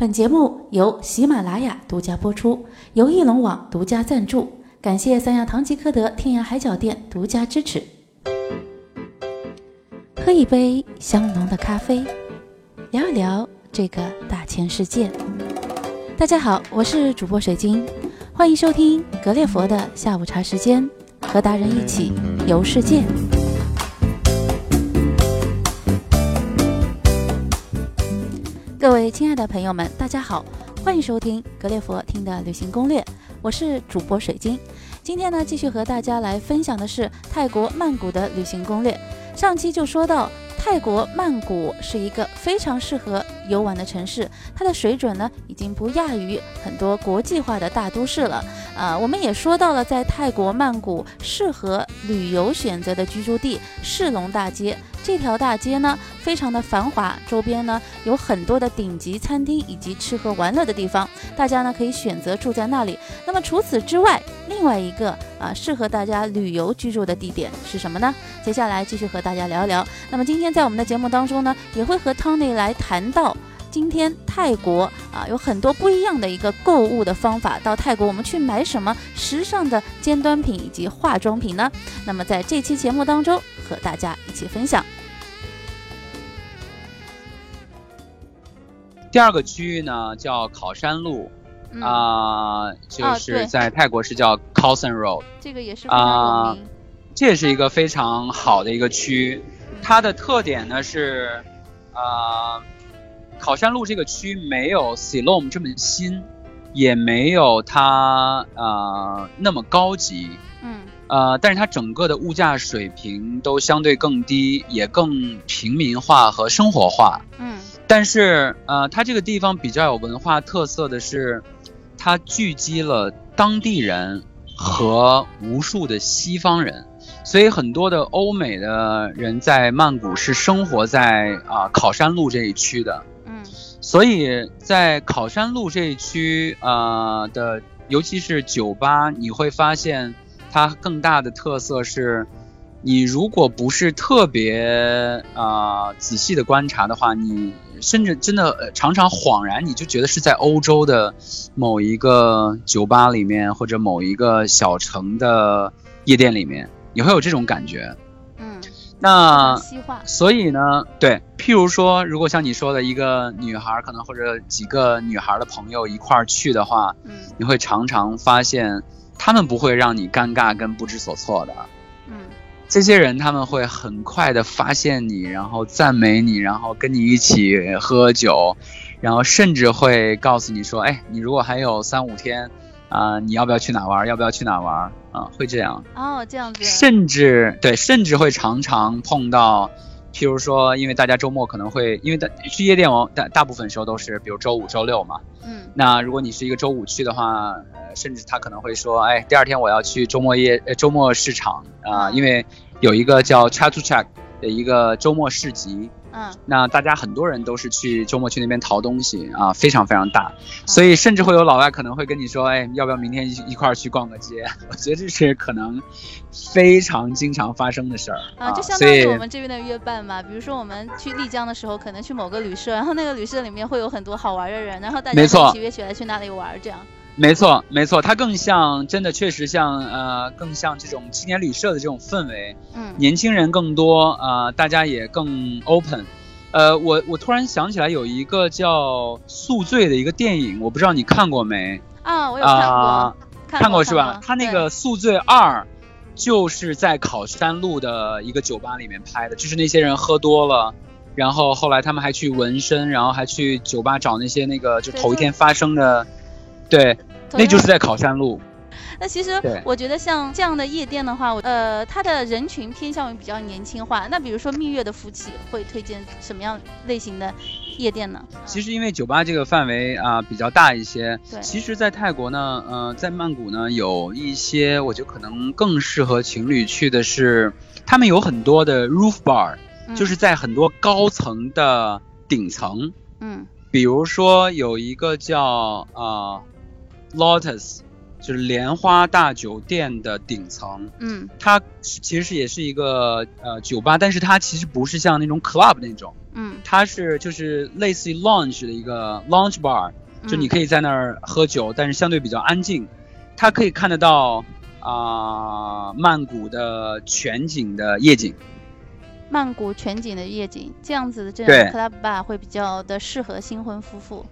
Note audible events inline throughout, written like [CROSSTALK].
本节目由喜马拉雅独家播出，由翼龙网独家赞助，感谢三亚唐吉诃德天涯海角店独家支持。喝一杯香浓的咖啡，聊一聊这个大千世界。大家好，我是主播水晶，欢迎收听格列佛的下午茶时间，和达人一起游世界。各位亲爱的朋友们，大家好，欢迎收听格列佛听的旅行攻略，我是主播水晶。今天呢，继续和大家来分享的是泰国曼谷的旅行攻略。上期就说到，泰国曼谷是一个非常适合游玩的城市，它的水准呢，已经不亚于很多国际化的大都市了。啊，我们也说到了，在泰国曼谷适合旅游选择的居住地世龙大街。这条大街呢，非常的繁华，周边呢有很多的顶级餐厅以及吃喝玩乐的地方，大家呢可以选择住在那里。那么除此之外，另外一个啊适合大家旅游居住的地点是什么呢？接下来继续和大家聊一聊。那么今天在我们的节目当中呢，也会和 Tony 来谈到。今天泰国啊有很多不一样的一个购物的方法。到泰国我们去买什么时尚的尖端品以及化妆品呢？那么在这期节目当中和大家一起分享。第二个区域呢叫考山路啊，就是在泰国是叫 c o s o n Road，这个也是非常有名。这也是一个非常好的一个区，它的特点呢是啊。考山路这个区没有 Silom 这么新，也没有它呃那么高级，嗯，呃，但是它整个的物价水平都相对更低，也更平民化和生活化，嗯，但是呃，它这个地方比较有文化特色的是，它聚集了当地人和无数的西方人，所以很多的欧美的人在曼谷是生活在啊考山路这一区的。嗯所以在考山路这一区，呃的，尤其是酒吧，你会发现它更大的特色是，你如果不是特别啊仔细的观察的话，你甚至真的常常恍然，你就觉得是在欧洲的某一个酒吧里面，或者某一个小城的夜店里面，你会有这种感觉。那所以呢，对，譬如说，如果像你说的一个女孩，可能或者几个女孩的朋友一块儿去的话，嗯，你会常常发现，他们不会让你尴尬跟不知所措的，嗯，这些人他们会很快的发现你，然后赞美你，然后跟你一起喝酒，然后甚至会告诉你说，哎，你如果还有三五天。啊，你要不要去哪玩？要不要去哪玩？啊，会这样哦，这样子。甚至对，甚至会常常碰到，譬如说，因为大家周末可能会，因为大去夜店哦，大大部分时候都是，比如周五、周六嘛。嗯。那如果你是一个周五去的话，呃，甚至他可能会说，哎，第二天我要去周末夜呃周末市场啊，因为有一个叫 Chat to Chat 的一个周末市集。嗯，那大家很多人都是去周末去那边淘东西啊，非常非常大，所以甚至会有老外可能会跟你说，哎，要不要明天一一块儿去逛个街？[LAUGHS] 我觉得这是可能非常经常发生的事儿啊，就相当于我们这边的约伴嘛。比如说我们去丽江的时候，可能去某个旅社，然后那个旅社里面会有很多好玩的人，然后大家一起约起来去那里玩这样。没错，没错，它更像，真的确实像，呃，更像这种青年旅社的这种氛围。嗯，年轻人更多，呃，大家也更 open。呃，我我突然想起来有一个叫《宿醉》的一个电影，我不知道你看过没？啊，我有看过，看过是吧？他那个《宿醉二》就是在考山路的一个酒吧里面拍的，就是那些人喝多了，然后后来他们还去纹身，然后还去酒吧找那些那个就头一天发生的。对，那就是在考山路。那其实我觉得像这样的夜店的话，呃，它的人群偏向于比较年轻化。那比如说蜜月的夫妻会推荐什么样类型的夜店呢？其实因为酒吧这个范围啊比较大一些。对。其实，在泰国呢，呃，在曼谷呢，有一些我觉得可能更适合情侣去的是，他们有很多的 roof bar，就是在很多高层的顶层。嗯。比如说有一个叫啊。Lotus 就是莲花大酒店的顶层，嗯，它其实也是一个呃酒吧，但是它其实不是像那种 club 那种，嗯，它是就是类似于 lounge 的一个 lounge bar，就你可以在那儿喝酒，但是相对比较安静。它可以看得到啊、曼谷的全景的夜景。曼谷全景的夜景，这样子的这对种 club bar 会比较的适合新婚夫妇。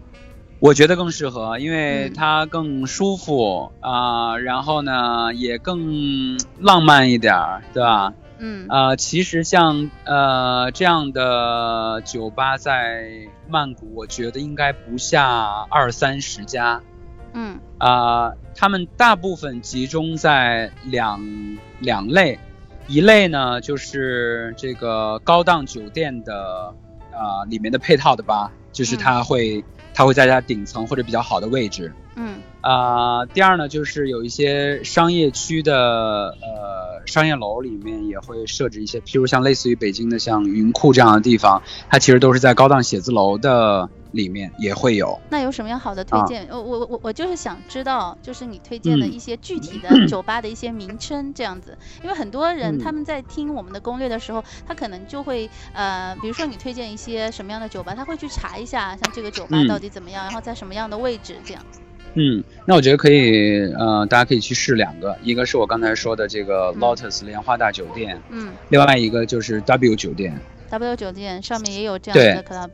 我觉得更适合，因为嗯。它更舒服啊、然后呢也更浪漫一点儿，对吧？嗯。呃，其实像呃这样的酒吧在曼谷，我觉得应该不下二三十家。嗯。啊、他们大部分集中在两两类，一类呢就是这个高档酒店的啊、里面的配套的吧，就是它会、它会在它顶层或者比较好的位置。嗯啊、第二呢，就是有一些商业区的呃商业楼里面也会设置一些，譬如像类似于北京的像云库这样的地方，它其实都是在高档写字楼的里面也会有。那有什么样好的推啊荐？呃我我我我就是想知道，就是你推荐的嗯一些具体的 [CLEARS THROAT] 酒吧的一些名称，这样子。因为很多人嗯他们在听我们的攻略的时候，他可能就会呃，比如说你推荐一些什么样的酒吧，他会去查一下，像这个酒吧嗯到底怎么样，然后在什么样的位置，这样。嗯，那我觉得可以，呃，大家可以去试两个，一个是我刚才说的这个嗯 Lotus 莲花大酒店，嗯另外一个就是 W 酒店。，W 酒店上面也有这样对的 club。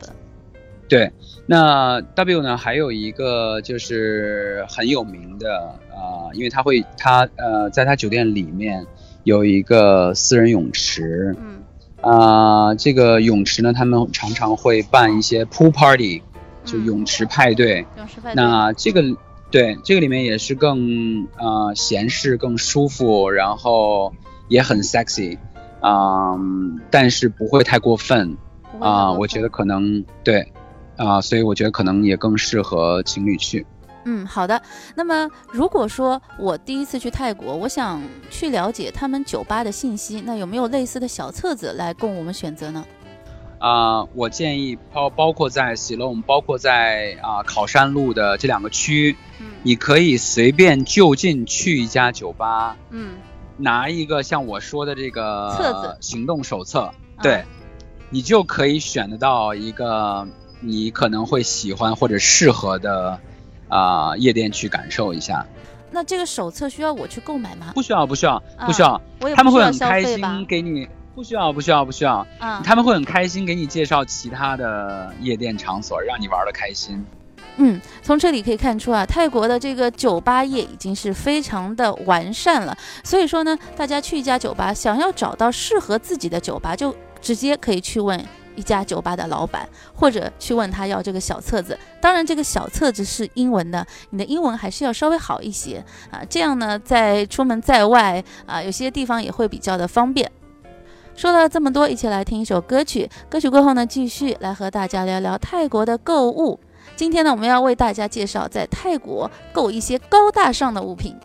对，那 W 呢还有一个就是很有名的啊、因为他会他呃在他酒店里面有一个私人泳池嗯啊、这个泳池呢他们常常会办一些 pool party，就嗯泳池派对。泳池派对。那这个对这个里面也是更呃闲适、更舒服，然后也很 sexy，嗯、但是不会太过分啊、我觉得可能对啊、所以我觉得可能也更适合情侣去。嗯，好的。那么如果说我第一次去泰国，我想去了解他们酒吧的信息，那有没有类似的小册子来供我们选择呢？啊、我建议包包括在喜隆，包括在啊、考山路的这两个区，嗯你可以随便就近去一家酒吧，嗯，拿一个像我说的这个册子行动手册，啊对，你就可以选得到一个你可能会喜欢或者适合的啊、夜店去感受一下。那这个手册需要我去购买吗？不需要，不需要，啊不需要，他们会很开心？给你。不需要，不需要，不需要。啊，他们会很开心给你介绍其他的夜店场所，让你玩的开心。嗯，从这里可以看出啊，泰国的这个酒吧业已经是非常的完善了。所以说呢，大家去一家酒吧，想要找到适合自己的酒吧，就直接可以去问一家酒吧的老板，或者去问他要这个小册子。当然，这个小册子是英文的，你的英文还是要稍微好一些啊，这样呢，在出门在外啊，有些地方也会比较的方便。说了这么多，一起来听一首歌曲。歌曲过后呢，继续来和大家聊聊泰国的购物。今天呢，我们要为大家介绍在泰国购一些高大上的物品。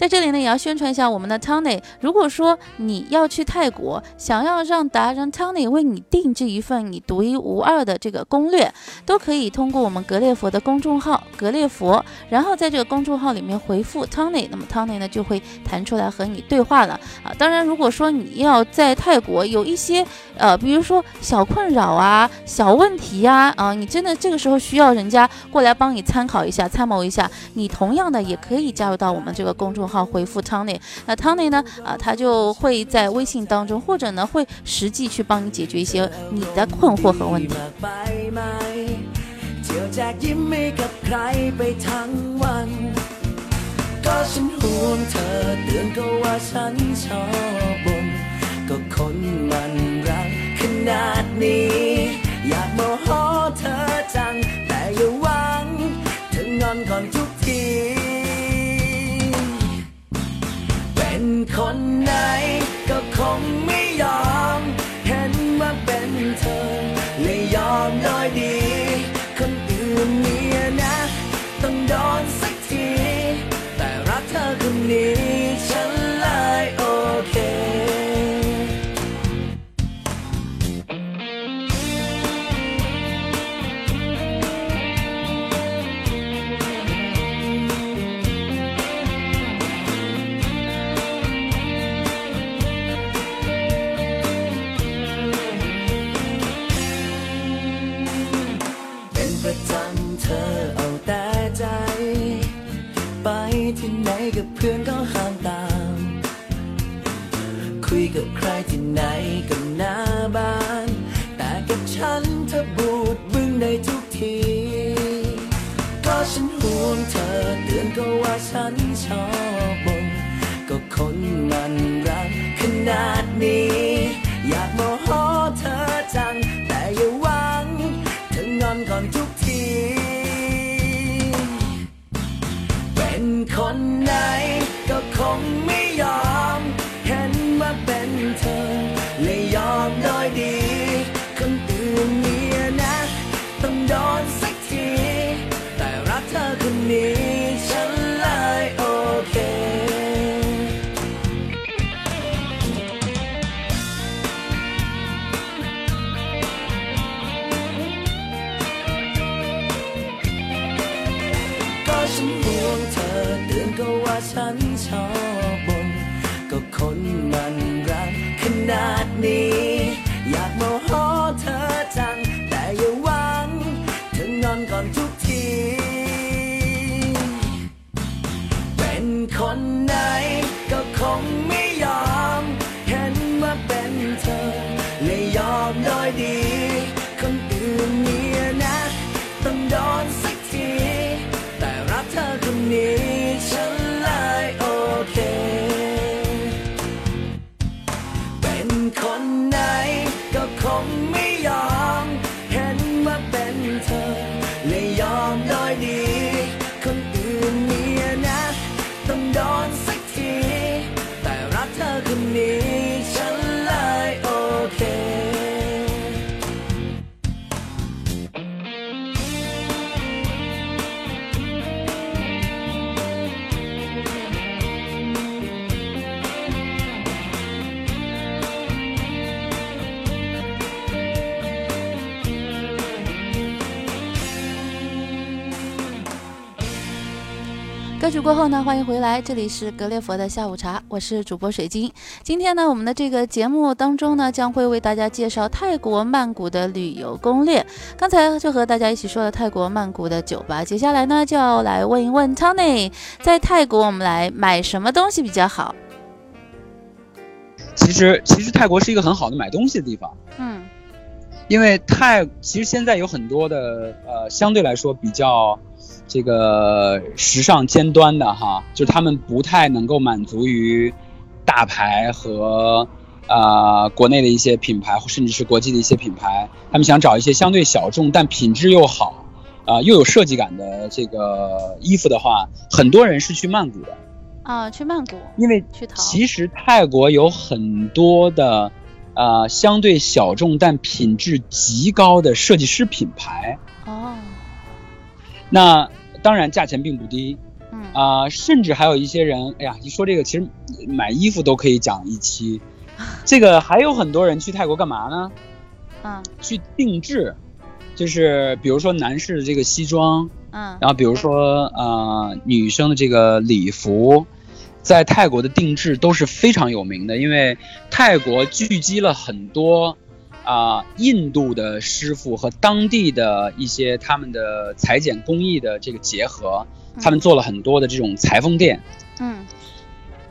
在这里呢，也要宣传一下我们的 Tony。如果说你要去泰国，想要让达人 Tony 为你定制一份你独一无二的这个攻略，都可以通过我们格列佛的公众号“格列佛”，然后在这个公众号里面回复 Tony，那么 Tony 呢就会弹出来和你对话了啊。当然，如果说你要在泰国有一些呃，比如说小困扰啊、小问题呀、啊，你真的这个时候需要人家过来帮你参考一下、参谋一下，你同样的也可以加入到我们这个公众号回复 Tony。那 Tony 呢，啊，他就会在微信当中，或者呢会实际去帮你解决一些你的困惑和问题。 ไปไหมเที่ยวแจกยิ้มให้กับใครไปทั้งวัน ก็ฉันห่วงเธอเตือนก็ว่าฉันชอบบ่นก็คนมันรักขนาดนี้ ฉันห่วงเธอเตือนก็ว่าฉันชอบบนก็คนมันรักขนาดนี้ เ曲过后呢，欢迎回来，这里是格列佛的下午茶，我是主播水晶。今天呢，我们的这个节目当中呢，将会为大家介绍泰国曼谷的旅游攻略。刚才就和大家一起说了泰国曼谷的酒吧，接下来呢，就要来问一问 Tony，在泰国我们来买什么东西比较好？其实其实泰国是一个很好的买东西的地方，嗯因为泰其实现在有很多的呃相对来说比较这个时尚尖端的哈，就是他们不太能够满足于大牌和呃国内的一些品牌，甚至是国际的一些品牌，他们想找一些相对小众但品质又好啊、又有设计感的这个衣服的话，很多人是去曼谷的，啊，去曼谷因为。其实泰国有很多的，呃，相对小众但品质极高的设计师品牌。哦，那当然价钱并不低嗯啊、甚至还有一些人，哎呀，一说这个，其实买衣服都可以讲一期。[LAUGHS] 这个还有很多人去泰国干嘛呢？嗯去定制，就是比如说男士的这个西装，嗯然后比如说呃女生的这个礼服，在泰国的定制都是非常有名的，因为泰国聚集了很多啊、印度的师傅和当地的一些他们的裁剪工艺的这个结合，他们做了很多的这种裁缝店。嗯。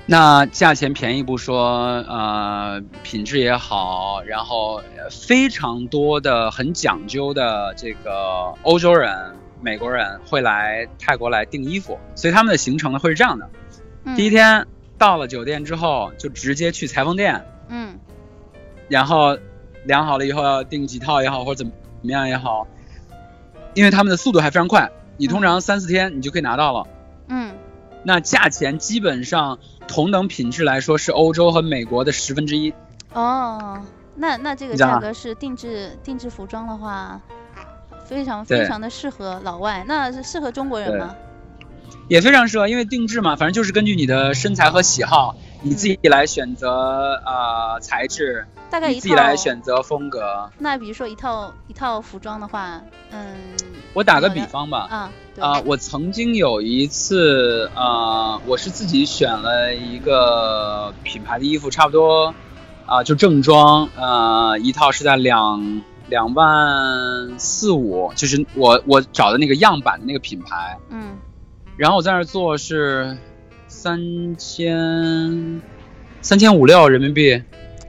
那价钱便宜不说，呃，品质也好，然后呃非常多的很讲究的这个欧洲人、美国人会来泰国来订衣服，所以他们的行程呢会是这样的：嗯，第一天到了酒店之后，就直接去裁缝店，嗯。然后量好了以后要订几套也好，或者怎么怎么样也好，因为他们的速度还非常快，你通常三四天你就可以拿到了。嗯那价钱基本上同等品质来说是欧洲和美国的十分之一。哦，那那这个价格是定制定制服装的话，非常非常的适合老外，那是适合中国人吗？也非常适合，因为定制嘛，反正就是根据你的身材和喜好，你自己来选择呃材质，大概一你自己来。选择风格。那比如说一套一套服装的话，嗯，我打个比方吧，啊，对啊、我曾经有一次，呃，我是自己选了一个品牌的衣服，差不多啊、就正装，呃，一套是在两两万四五，就是我我找的那个样板的那个品牌，嗯然后我在那儿做是三千三千五六人民币。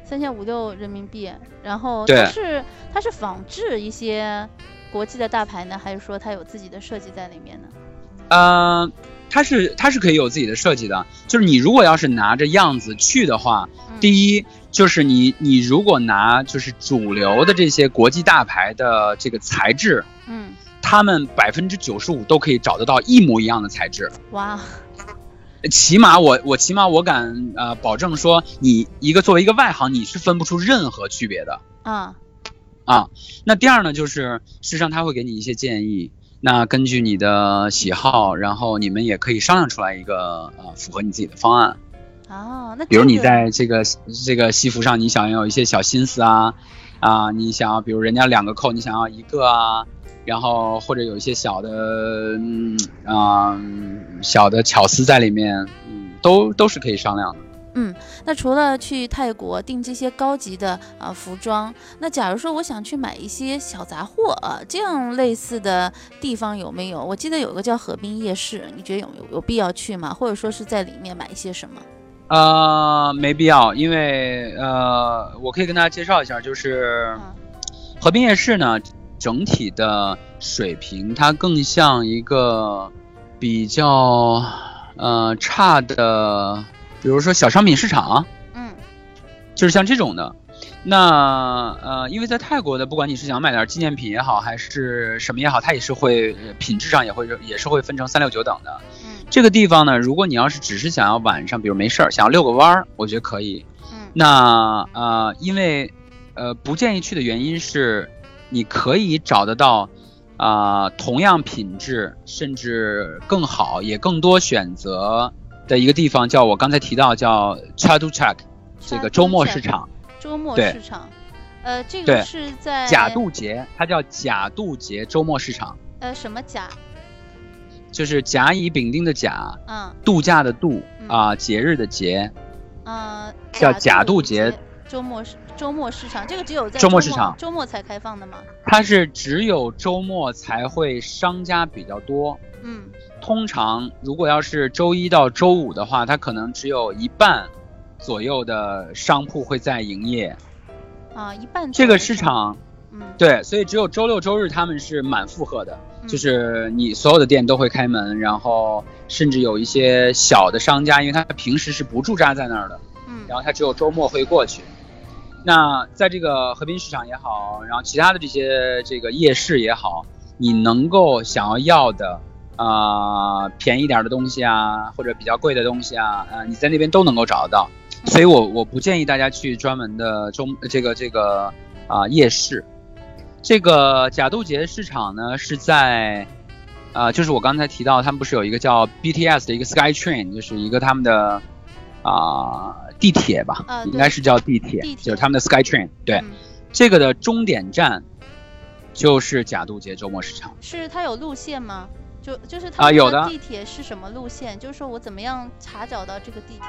三千五六人民币，然后对它是它是仿制一些国际的大牌呢，还是说它有自己的设计在里面呢？呃，它是它是可以有自己的设计的，就是你如果要是拿着样子去的话，嗯、第一就是你你如果拿就是主流的这些国际大牌的这个材质，嗯，他们百分之九十五都可以找得到一模一样的材质。哇，起码我我起码我敢呃保证说，你一个作为一个外行，你是分不出任何区别的啊啊。那第二呢，就是事实上他会给你一些建议，那根据你的喜好，然后你们也可以商量出来一个呃符合你自己的方案。哦，那比如你在这个这个西服上，你想要有一些小心思啊啊，你想要比如人家两个扣，你想要一个啊，然后或者有一些小的嗯啊、小的巧思在里面，嗯，都都是可以商量的。嗯那除了去泰国订这些高级的啊、服装，那假如说我想去买一些小杂货啊，这样类似的地方有没有？我记得有个叫河滨夜市，你觉得有有有必要去吗？或者说是在里面买一些什么？呃，没必要，因为呃，我可以跟大家介绍一下，就是嗯河滨夜市呢，整体的水平它更像一个比较呃差的，比如说小商品市场，嗯就是像这种的。那呃，因为在泰国的，不管你是想买点纪念品也好，还是什么也好，它也是会呃品质上也会也是会分成三六九等的。嗯这个地方呢，如果你要是只是想要晚上，比如没事儿想要遛个弯儿，我觉得可以。嗯那呃，因为呃不建议去的原因是，你可以找得到啊、同样品质甚至更好也更多选择的一个地方，叫我刚才提到叫 Chatu Chak 这个周末市场，周末市场，呃，这个是在假渡节，它叫假渡节周末市场，呃什么假？就是甲乙丙丁的甲，嗯度假的度嗯啊、节日的节，呃，叫假渡渡节周末市周末市场，这个只有在周末末市场周末才开放的吗？它是只有周末才会商家比较多。嗯通常如果要是周一到周五的话，它可能只有一半左右的商铺会在营业。啊，一半这个市场嗯，对，所以只有周六周日他们是满负荷的，嗯就是你所有的店都会开门，然后甚至有一些小的商家，因为他平时是不驻扎在那儿的，嗯然后他只有周末会过去。那在这个和平市场也好，然后其他的这些这个夜市也好，你能够想要要的啊、便宜点儿的东西啊，或者比较贵的东西啊，呃，你在那边都能够找得到。所以我我不建议大家去专门的中这个这个啊、夜市。这个甲渡节市场呢是在啊、就是我刚才提到，他们不是有一个叫 BTS 的一个 Sky Train，就是一个他们的啊、地铁吧，应该是叫地铁，地铁就是他们的 Sky Train。对，嗯这个的终点站就是甲渡节周末市场。是它有路线吗？就就是它啊有的地铁是什么路线？就是说我怎么样查找到这个地铁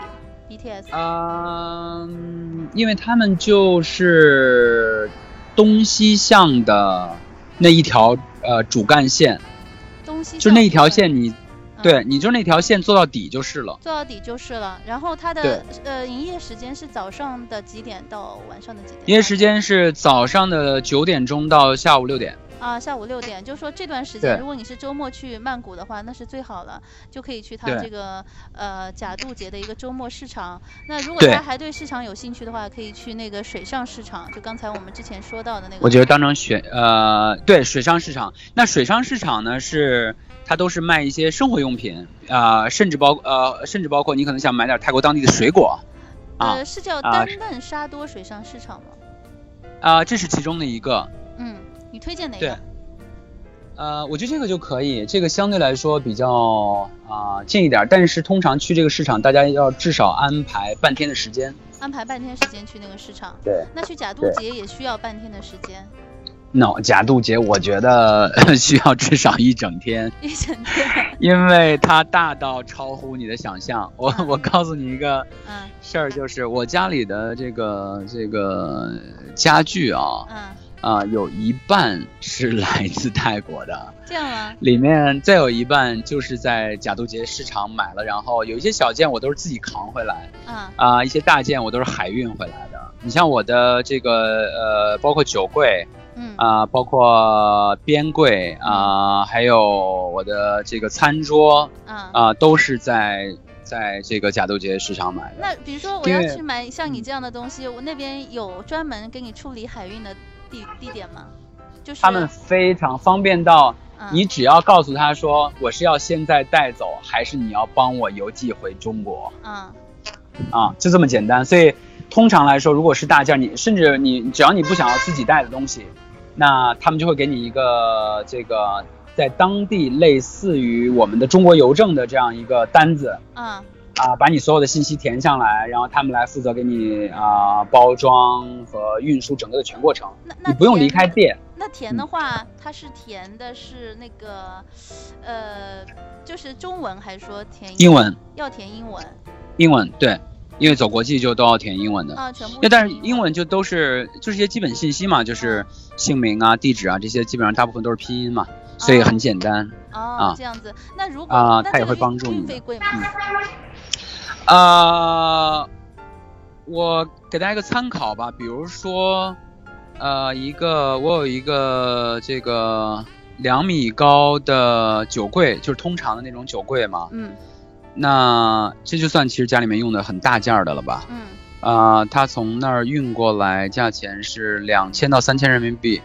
BTS？嗯，因为他们就是东西向的那一条呃主干线，东西就是那一条线你，嗯对，你就那条线做到底就是了。做到底就是了。然后它的呃营业时间是早上的几点到晚上的几点？营业时间是早上的九点钟到下午六点。啊，下午六点，就说这段时间，如果你是周末去曼谷的话，那是最好了，就可以去它这个呃假渡节的一个周末市场。那如果对他还对市场有兴趣的话，可以去那个水上市场，就刚才我们之前说到的那个。我觉得当成选呃，对水上市场。那水上市场呢是它都是卖一些生活用品啊、甚至包呃，甚至包括你可能想买点泰国当地的水果啊呃，是叫啊丹嫩沙多水上市场吗？啊、这是其中的一个。推荐哪个对个？呃，我觉得这个就可以，这个相对来说比较啊、近一点，但是通常去这个市场，大家要至少安排半天的时间。安排半天时间去那个市场。对那去假渡对节也需要半天的时间，，no，假渡节我觉得 [LAUGHS] 需要至少一整天，一整天。因为它大到超乎你的想象。我嗯我告诉你一个嗯事儿，就是我家里的这个这个家具啊，嗯啊、有一半是来自泰国的，这样啊？里面再有一半就是在贾渡节市场买了，然后有一些小件我都是自己扛回来，嗯啊、一些大件我都是海运回来的。你像我的这个呃，包括酒柜嗯啊、包括边柜啊、还有我的这个餐桌嗯。啊、都是在在这个贾渡节市场买的。那比如说我要去买像你嗯这样的东西，我那边有专门给你处理海运的地地点吗？就是他们非常方便到，嗯你只要告诉他说我是要现在带走，还是你要帮我邮寄回中国嗯啊，就这么简单。所以通常来说，如果是大件，你甚至你只要你不想要自己带的东西，那他们就会给你一个这个在当地类似于我们的中国邮政的这样一个单子嗯啊，把你所有的信息填上来，然后他们来负责给你啊包装和运输整个的全过程，那那你不用离开店。那填的话，它是填的是那个，呃，就是中文还是说填英文，要填英文英文对，因为走国际就都要填英文的。啊？全部那但是英文就都是就是一些基本信息嘛，就是姓名啊、地址啊这些，基本上大部分都是拼音嘛，所以很简单。哦啊这样子。那如果啊它也会帮助你的费贵吗？呃，我给大家一个参考吧，比如说，呃，一个我有一个这个两米高的酒柜，就是通常的那种酒柜嘛，嗯。那这就算其实家里面用的很大件儿的了吧？嗯。啊，它从那儿运过来，价钱是两千到三千人民币，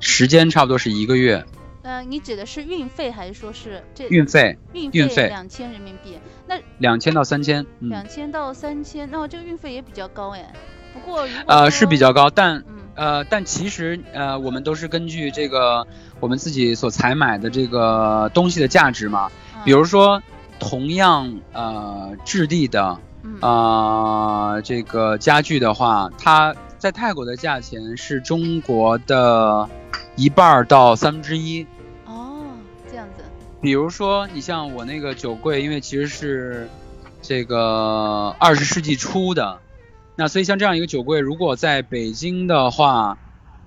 时间差不多是一个月，呃，你指的是运费还是说是这运费运运费两千人民币？那两千到三千，嗯，两千到三千，那我这个运费也比较高哎。不过呃是比较高，但嗯呃，但其实呃，我们都是根据这个我们自己所采买的这个东西的价值嘛。嗯比如说，同样呃质地的嗯呃这个家具的话，它在泰国的价钱是中国的一半儿到三分之一。比如说，你像我那个酒柜，因为其实是这个二十世纪初的，那所以像这样一个酒柜，如果在北京的话，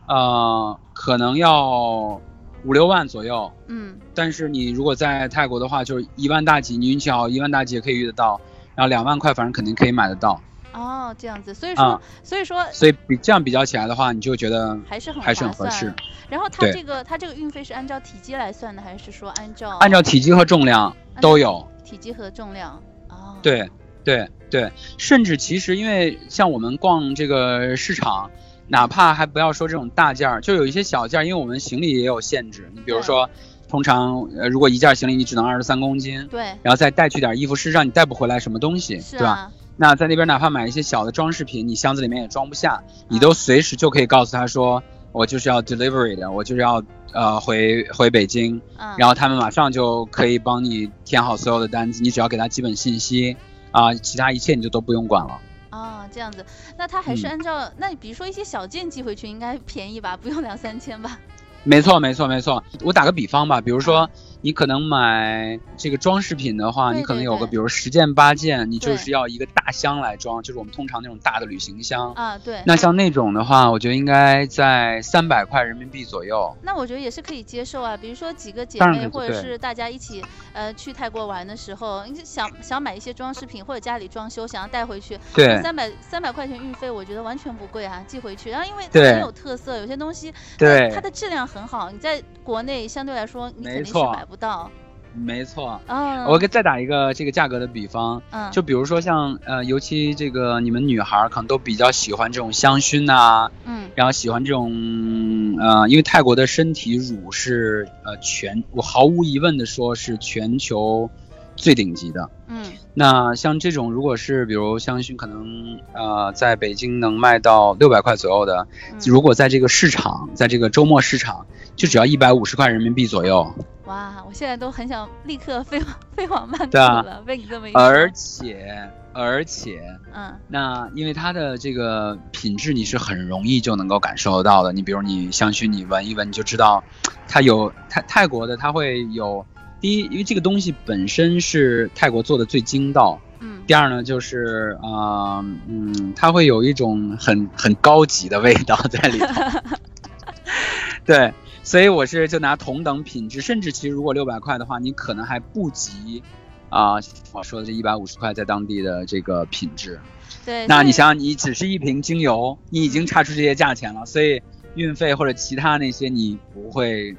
呃，可能要五六万左右。嗯但是你如果在泰国的话，就是一万大几，你运气好，一万大几也可以遇得到，然后两万块反正肯定可以买得到。哦这样子，所以说、啊所以说所以比这样比较起来的话，你就觉得还是很还是很合适。然后它这个它这个运费是按照体积来算的，还是说按照按照体积和重量都有。体积和重量？哦，对对对，甚至其实因为像我们逛这个市场，哪怕还不要说这种大件儿，就有一些小件儿，因为我们行李也有限制。你比如说，通常呃，如果一件行李你只能二十三公斤，对，然后再带去点衣服，事实上你带不回来什么东西，对吧？那在那边哪怕买一些小的装饰品，你箱子里面也装不下，你嗯都随时就可以告诉他说，我就是要 delivery 的，我就是要呃回回北京，嗯，然后他们马上就可以帮你填好所有的单子，你只要给他基本信息啊、其他一切你就都不用管了。啊这样子，那他还是嗯按照、那比如说一些小件寄回去应该便宜吧，不用两三千吧？没错，没错，没错。我打个比方吧，比如说你可能买这个装饰品的话，对你可能有个比如十件八件，你就是要一个大箱来装，就是我们通常那种大的旅行箱。啊，对，那像那种的话，我觉得应该在三百块人民币左右。那我觉得也是可以接受啊。比如说几个姐妹，或者是大家一起呃去泰国玩的时候，你就想想买一些装饰品或者家里装修，想要带回去，对三百三百块钱运费，我觉得完全不贵啊，寄回去。然后因为它很有特色，有些东西它对它，的质量很好，你在国内相对来说你肯定是买不到。没错。嗯，我给再打一个这个价格的比方，嗯就比如说像呃，尤其这个你们女孩儿可能都比较喜欢这种香薰呐、嗯然后喜欢这种呃，因为泰国的身体乳是呃全，我毫无疑问的说是全球最顶级的。嗯那像这种如果是比如香薰，可能呃在北京能卖到六百块左右的，嗯，如果在这个市场，在这个周末市场，就只要一百五十块人民币左右。哇，我现在都很想立刻飞往飞往曼谷了，被你这么一说，而且而且，嗯那因为它的这个品质你是很容易就能够感受得到的。你比如你香薰，你闻一闻你就知道，它有泰泰国的，它会有第一，因为这个东西本身是泰国做的最精到。嗯第二呢，就是啊、呃嗯，它会有一种很很高级的味道在里头。[LAUGHS] 对，所以我是就拿同等品质，甚至其实如果六百块的话，你可能还不及啊、我说的这一百五十块在当地的这个品质。对，那你想想，你只是一瓶精油，你已经差出这些价钱了，所以运费或者其他那些你不会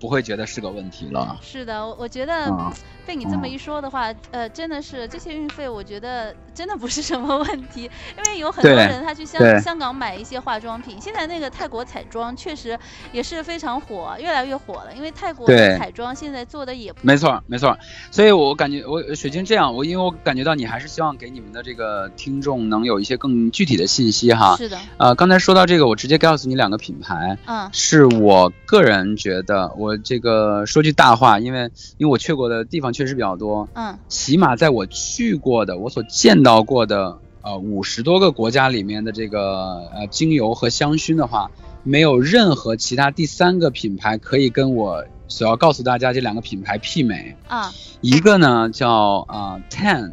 不会觉得是个问题了。是的，我我觉得啊被你这么嗯一说的话，呃，真的是这些运费，我觉得真的不是什么问题，[LAUGHS] 因为有很多人他去香香港买一些化妆品，现在那个泰国彩妆确实也是非常火，越来越火了，因为泰国的彩妆现在做的也不没错，没错。所以我感觉我水晶这样，我因为我感觉到你还是希望给你们的这个听众能有一些更具体的信息哈。是的，呃，刚才说到这个，我直接告诉你两个品牌，嗯是我个人觉得，我这个说句大话，因为因为我去过的地方确实比较多，嗯。起码在我去过的、我所见到过的呃五十多个国家里面的这个呃精油和香薰的话，没有任何其他第三个品牌可以跟我所要告诉大家这两个品牌媲美。啊。一个呢叫啊、呃 Tan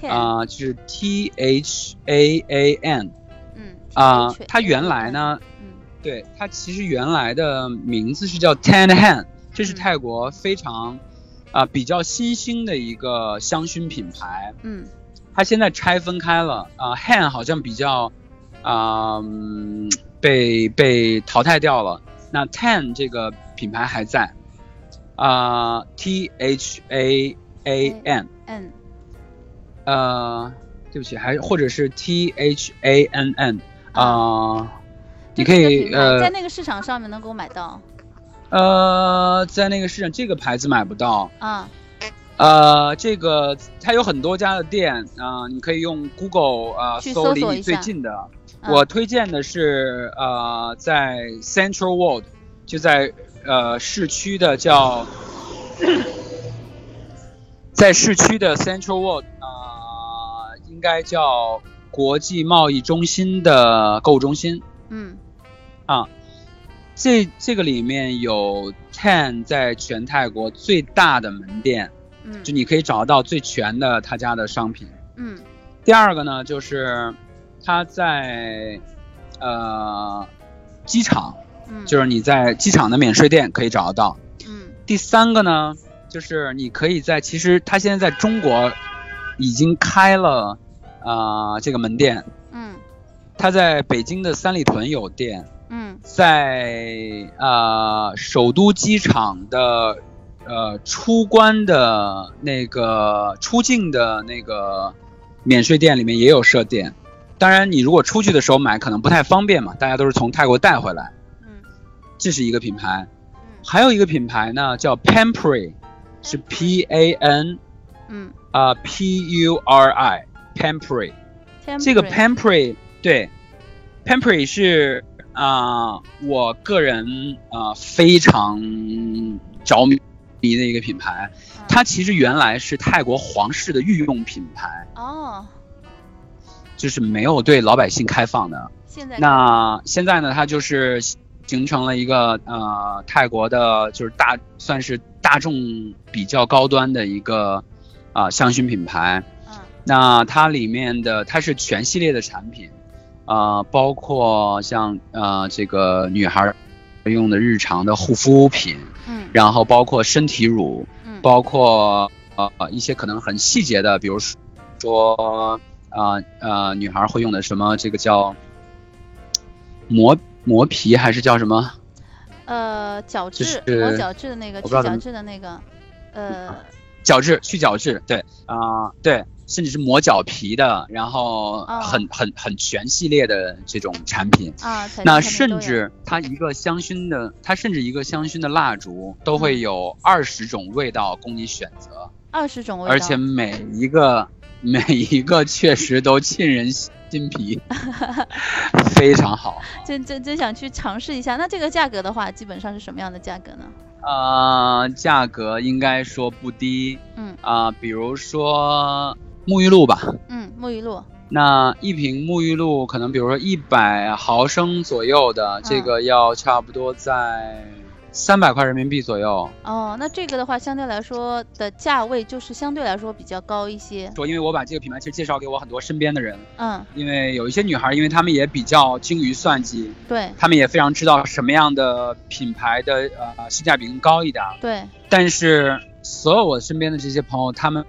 天啊、就是 T H A A N 嗯啊、它原来呢，嗯对它其实原来的名字是叫 Tan Han，这是嗯泰国非常啊、比较新兴的一个香薰品牌。嗯它现在拆分开了啊、h a n 好像比较啊、嗯被被淘汰掉了。那 Tan 这个品牌还在啊、t H A A N，嗯呃，对不起，还或者是 T H A N N 啊、你可以呃在那个市场上面能够买到。呃，在那个市场这个牌子买不到，啊。呃，这个它有很多家的店啊、你可以用 Google 啊、去搜离你最近的。嗯。我推荐的是呃，在 Central World，就在呃市区的叫，在市区的 Central World 啊、应该叫国际贸易中心的购物中心。嗯这这个里面有 Ten 在全泰国最大的门店，嗯就你可以找到最全的他家的商品。嗯第二个呢，就是他在呃机场，嗯就是你在机场的免税店可以找得到。嗯第三个呢，就是你可以在其实他现在在中国已经开了啊、呃这个门店，嗯他在北京的三里屯有店，嗯在呃首都机场的呃出关的那个出境的那个免税店里面也有设店。当然，你如果出去的时候买可能不太方便嘛，大家都是从泰国带回来。嗯这是一个品牌，嗯还有一个品牌呢叫 Pampri，是 P A N 嗯啊、P U R I Pampri。这个 Pampri 对，Pampri 是啊、我个人啊、非常着迷的一个品牌。嗯它其实原来是泰国皇室的御用品牌，哦，就是没有对老百姓开放的。现在那现在呢，它就是形成了一个呃泰国的，就是大算是大众比较高端的一个啊、香薰品牌。嗯那它里面的它是全系列的产品，呃，包括像呃这个女孩用的日常的护肤品，嗯然后包括身体乳，嗯包括呃一些可能很细节的，比如说呃呃女孩会用的什么这个叫磨磨皮还是叫什么？呃角就质是磨角质的那个去角质的那个呃角质去角质，对啊、对，甚至是磨脚皮的，然后哦很、很很全系列的这种产品。那甚至它一个香薰的，它甚至一个香薰的蜡烛都嗯会有二十种味道供你选择，二十种味道，而且每一个 [LAUGHS] 每一个确实都沁人心脾，[LAUGHS] 非常好。真真真想去尝试一下。那这个价格的话，基本上是什么样的价格呢？呃，价格应该说不低嗯啊、比如说沐浴露吧，嗯，沐浴露，那一瓶沐浴露可能比如说一百毫升左右的，这嗯个要差不多在三百块人民币左右。哦，那这个的话，相对来说的价位就是相对来说比较高一些。说，因为我把这个品牌其实介绍给我很多身边的人，嗯，因为有一些女孩，因为她们也比较精于算计，对她们也非常知道什么样的品牌的呃性价比更高一点。对，但是所有我身边的这些朋友，他们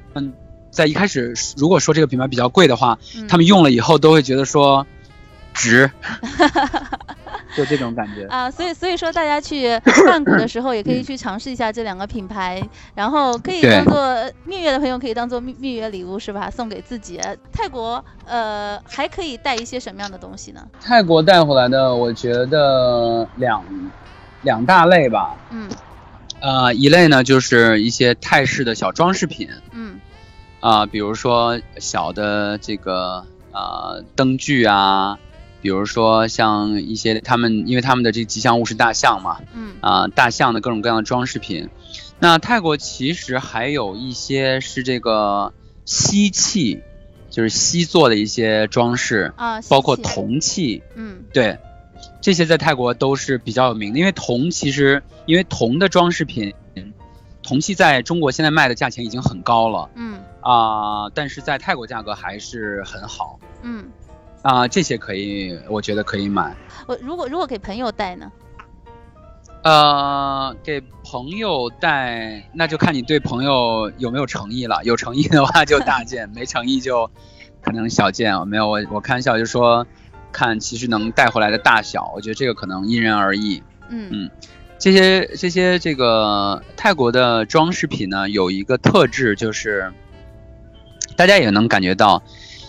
在一开始如果说这个品牌比较贵的话，嗯他们用了以后都会觉得说值，[LAUGHS] 就这种感觉。啊，所以所以说大家去 [COUGHS] 曼谷的时候，也可以去尝试一下这两个品牌，然后可以当做蜜月的朋友可以当做蜜蜜月礼物是吧？送给自己。泰国呃还可以带一些什么样的东西呢？泰国带回来的，我觉得两两大类吧。嗯呃，一类呢就是一些泰式的小装饰品嗯啊、比如说小的这个呃灯具啊，比如说像一些他们，因为他们的这个吉祥物是大象嘛，嗯。啊、大象的各种各样的装饰品。那泰国其实还有一些是这个锡器，就是锡做的一些装饰，啊，包括铜器，嗯。对，这些在泰国都是比较有名的，因为铜其实因为铜的装饰品，铜器在中国现在卖的价钱已经很高了嗯啊、但是在泰国价格还是很好嗯，啊、这些可以，我觉得可以买。我如果如果给朋友带呢？呃，给朋友带，那就看你对朋友有没有诚意了。有诚意的话 [LAUGHS] 就大件，没诚意就可能小件。没有，我我开玩笑就说，看其实能带回来的大小，我觉得这个可能因人而异。嗯嗯这些这些这个泰国的装饰品呢，有一个特质就是，大家也能感觉到，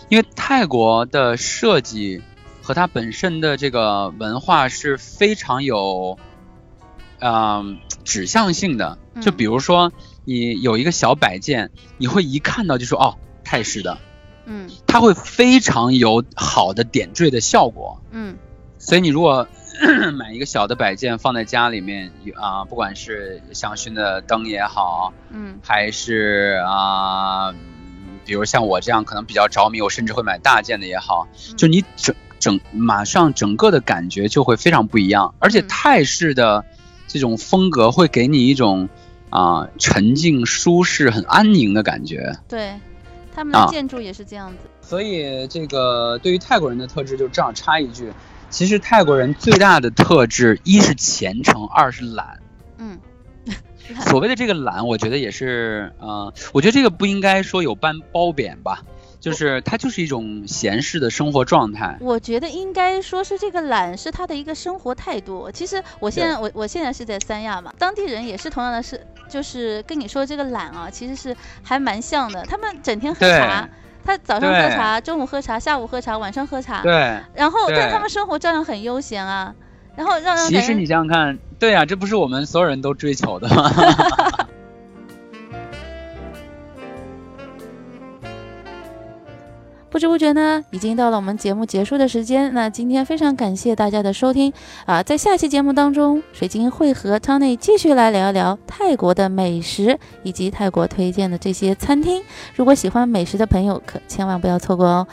因为泰国的设计和它本身的这个文化是非常有，嗯、指向性的。就嗯比如说，你有一个小摆件，你会一看到就说哦，泰式的，嗯。它会非常有好的点缀的效果。嗯。所以你如果买一个小的摆件放在家里面，啊、不管是香薰的灯也好，嗯。还是啊、嗯比如像我这样可能比较着迷，我甚至会买大件的也好，嗯就你整整马上整个的感觉就会非常不一样，而且嗯泰式的这种风格会给你一种啊、沉静、舒适、很安宁的感觉。对，他们的啊建筑也是这样子。所以这个对于泰国人的特质，就正好插一句，其实泰国人最大的特质，一是虔诚，二是懒。嗯，[LAUGHS] 所谓的这个懒，我觉得也是，呃，我觉得这个不应该说有般褒贬吧，就是它就是一种闲适的生活状态。我觉得应该说是这个懒是他的一个生活态度。其实我现在我我现在是在三亚嘛，当地人也是同样的是，就是跟你说这个懒啊，其实是还蛮像的。他们整天喝茶，他早上喝茶，中午喝茶，下午喝茶，晚上喝茶，对，然后但对他们生活照样很悠闲啊，然后让其实你想想看，对啊，这不是我们所有人都追求的吗？[LAUGHS] 不知不觉呢，已经到了我们节目结束的时间。那今天非常感谢大家的收听啊！在下期节目当中，水晶会和 Tony 继续来聊一聊泰国的美食以及泰国推荐的这些餐厅。如果喜欢美食的朋友，可千万不要错过哦。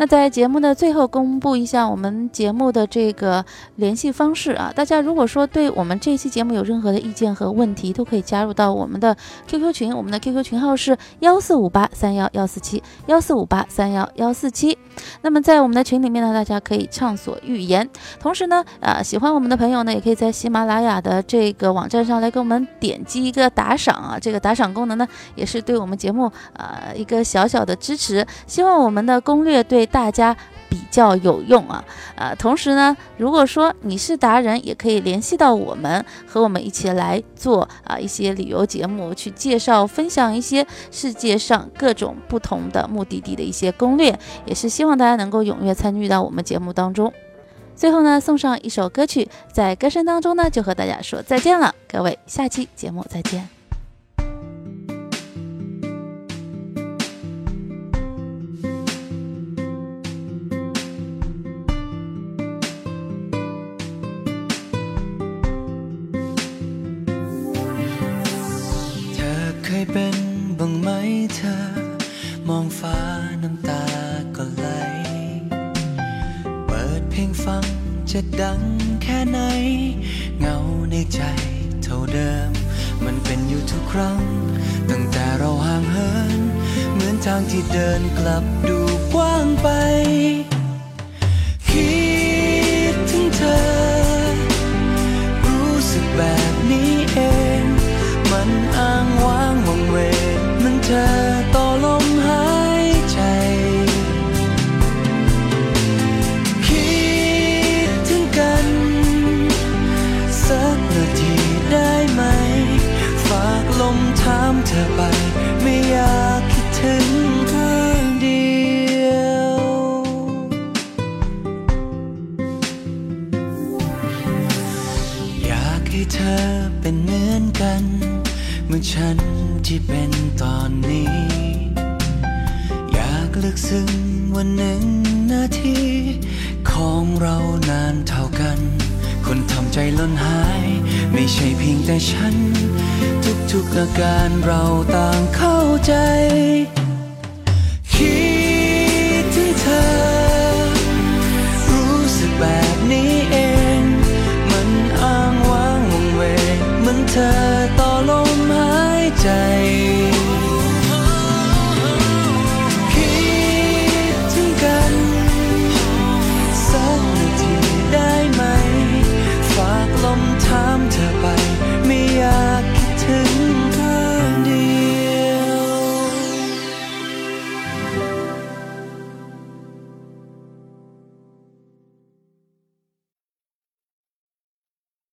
那在节目的最后公布一下我们节目的这个联系方式啊，大家如果说对我们这期节目有任何的意见和问题，都可以加入到我们的 QQ 群，我们的 QQ 群号是幺四五八三幺幺四七幺四五八三幺幺四七。那么在我们的群里面呢，大家可以畅所欲言。同时呢，呃，喜欢我们的朋友呢，也可以在喜马拉雅的这个网站上来给我们点击一个打赏啊，这个打赏功能呢，也是对我们节目呃一个小小的支持。希望我们的攻略对大家比较有用啊。呃，同时呢，如果说你是达人，也可以联系到我们，和我们一起来做啊、一些旅游节目，去介绍、分享一些世界上各种不同的目的地的一些攻略，也是希望大家能够踊跃参与到我们节目当中。最后呢，送上一首歌曲，在歌声当中呢，就和大家说再见了，各位，下期节目再见。